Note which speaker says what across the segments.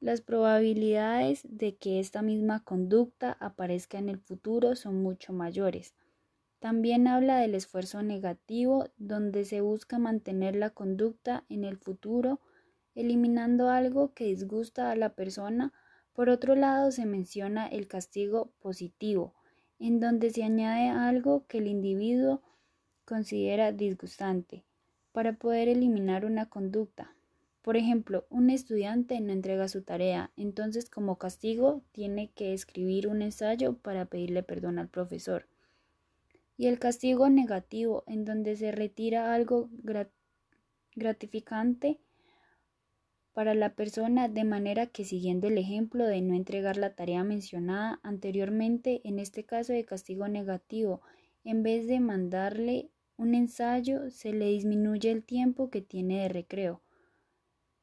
Speaker 1: las probabilidades de que esta misma conducta aparezca en el futuro son mucho mayores. También habla del esfuerzo negativo, donde se busca mantener la conducta en el futuro, eliminando algo que disgusta a la persona. Por otro lado, se menciona el castigo positivo, en donde se añade algo que el individuo considera disgustante, para poder eliminar una conducta. Por ejemplo, un estudiante no entrega su tarea, entonces como castigo tiene que escribir un ensayo para pedirle perdón al profesor y el castigo negativo, en donde se retira algo gratificante para la persona de manera que siguiendo el ejemplo de no entregar la tarea mencionada anteriormente, en este caso de castigo negativo, en vez de mandarle un ensayo, se le disminuye el tiempo que tiene de recreo.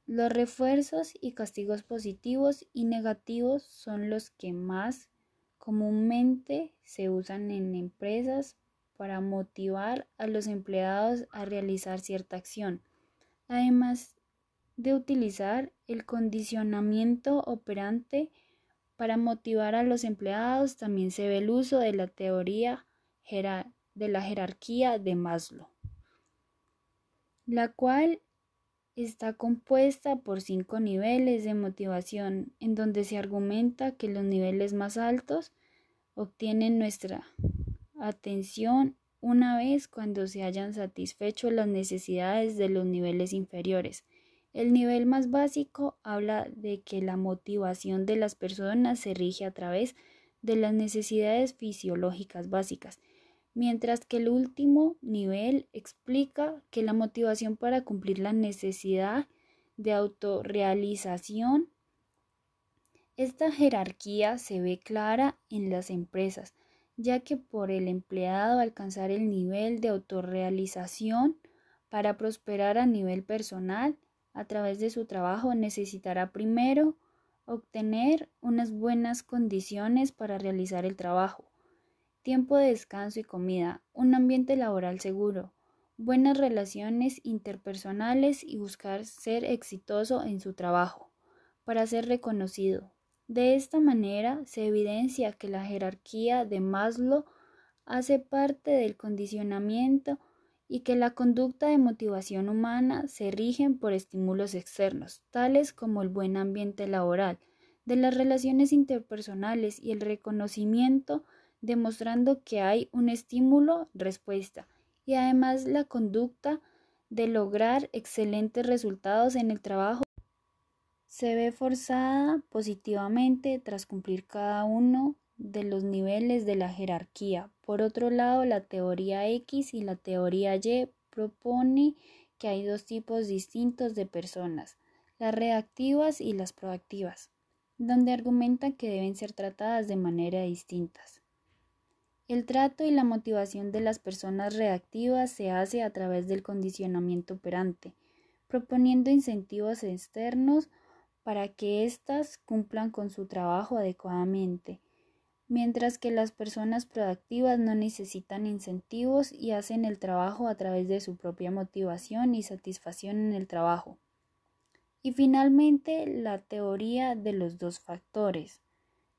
Speaker 1: Los refuerzos y castigos positivos y negativos son los que más comúnmente se usan en empresas para motivar a los empleados a realizar cierta acción. Además de utilizar el condicionamiento operante para motivar a los empleados, también se ve el uso de la teoría de la jerarquía de Maslow, la cual está compuesta por cinco niveles de motivación, en donde se argumenta que los niveles más altos obtienen nuestra atención una vez cuando se hayan satisfecho las necesidades de los niveles inferiores. El nivel más básico habla de que la motivación de las personas se rige a través de las necesidades fisiológicas básicas, mientras que el último nivel explica que la motivación para cumplir la necesidad de autorrealización. Esta jerarquía se ve clara en las empresas, ya que por el empleado alcanzar el nivel de autorrealización para prosperar a nivel personal a través de su trabajo necesitará primero obtener unas buenas condiciones para realizar el trabajo, tiempo de descanso y comida, un ambiente laboral seguro, buenas relaciones interpersonales y buscar ser exitoso en su trabajo para ser reconocido, de esta manera se evidencia que la jerarquía de Maslow hace parte del condicionamiento y que la conducta de motivación humana se rigen por estímulos externos, tales como el buen ambiente laboral, de las relaciones interpersonales y el reconocimiento, demostrando que hay un estímulo-respuesta, y además la conducta de lograr excelentes resultados en el trabajo se ve forzada positivamente tras cumplir cada uno de los niveles de la jerarquía. Por otro lado, la teoría X y la teoría Y propone que hay dos tipos distintos de personas, las reactivas y las proactivas, donde argumentan que deben ser tratadas de manera distintas. El trato y la motivación de las personas reactivas se hace a través del condicionamiento operante, proponiendo incentivos externos para que éstas cumplan con su trabajo adecuadamente, mientras que las personas productivas no necesitan incentivos y hacen el trabajo a través de su propia motivación y satisfacción en el trabajo. Y finalmente, la teoría de los dos factores.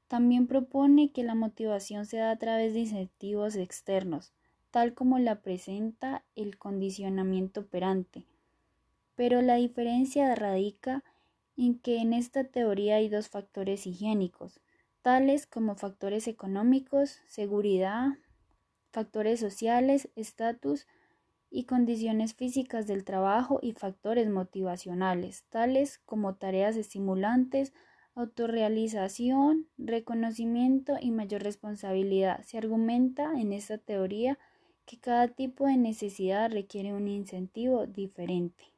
Speaker 1: También propone que la motivación se da a través de incentivos externos, tal como la presenta el condicionamiento operante. Pero la diferencia radica en que en esta teoría hay dos factores higiénicos, tales como factores económicos, seguridad, factores sociales, estatus y condiciones físicas del trabajo y factores motivacionales, tales como tareas estimulantes, autorrealización, reconocimiento y mayor responsabilidad. Se argumenta en esta teoría que cada tipo de necesidad requiere un incentivo diferente.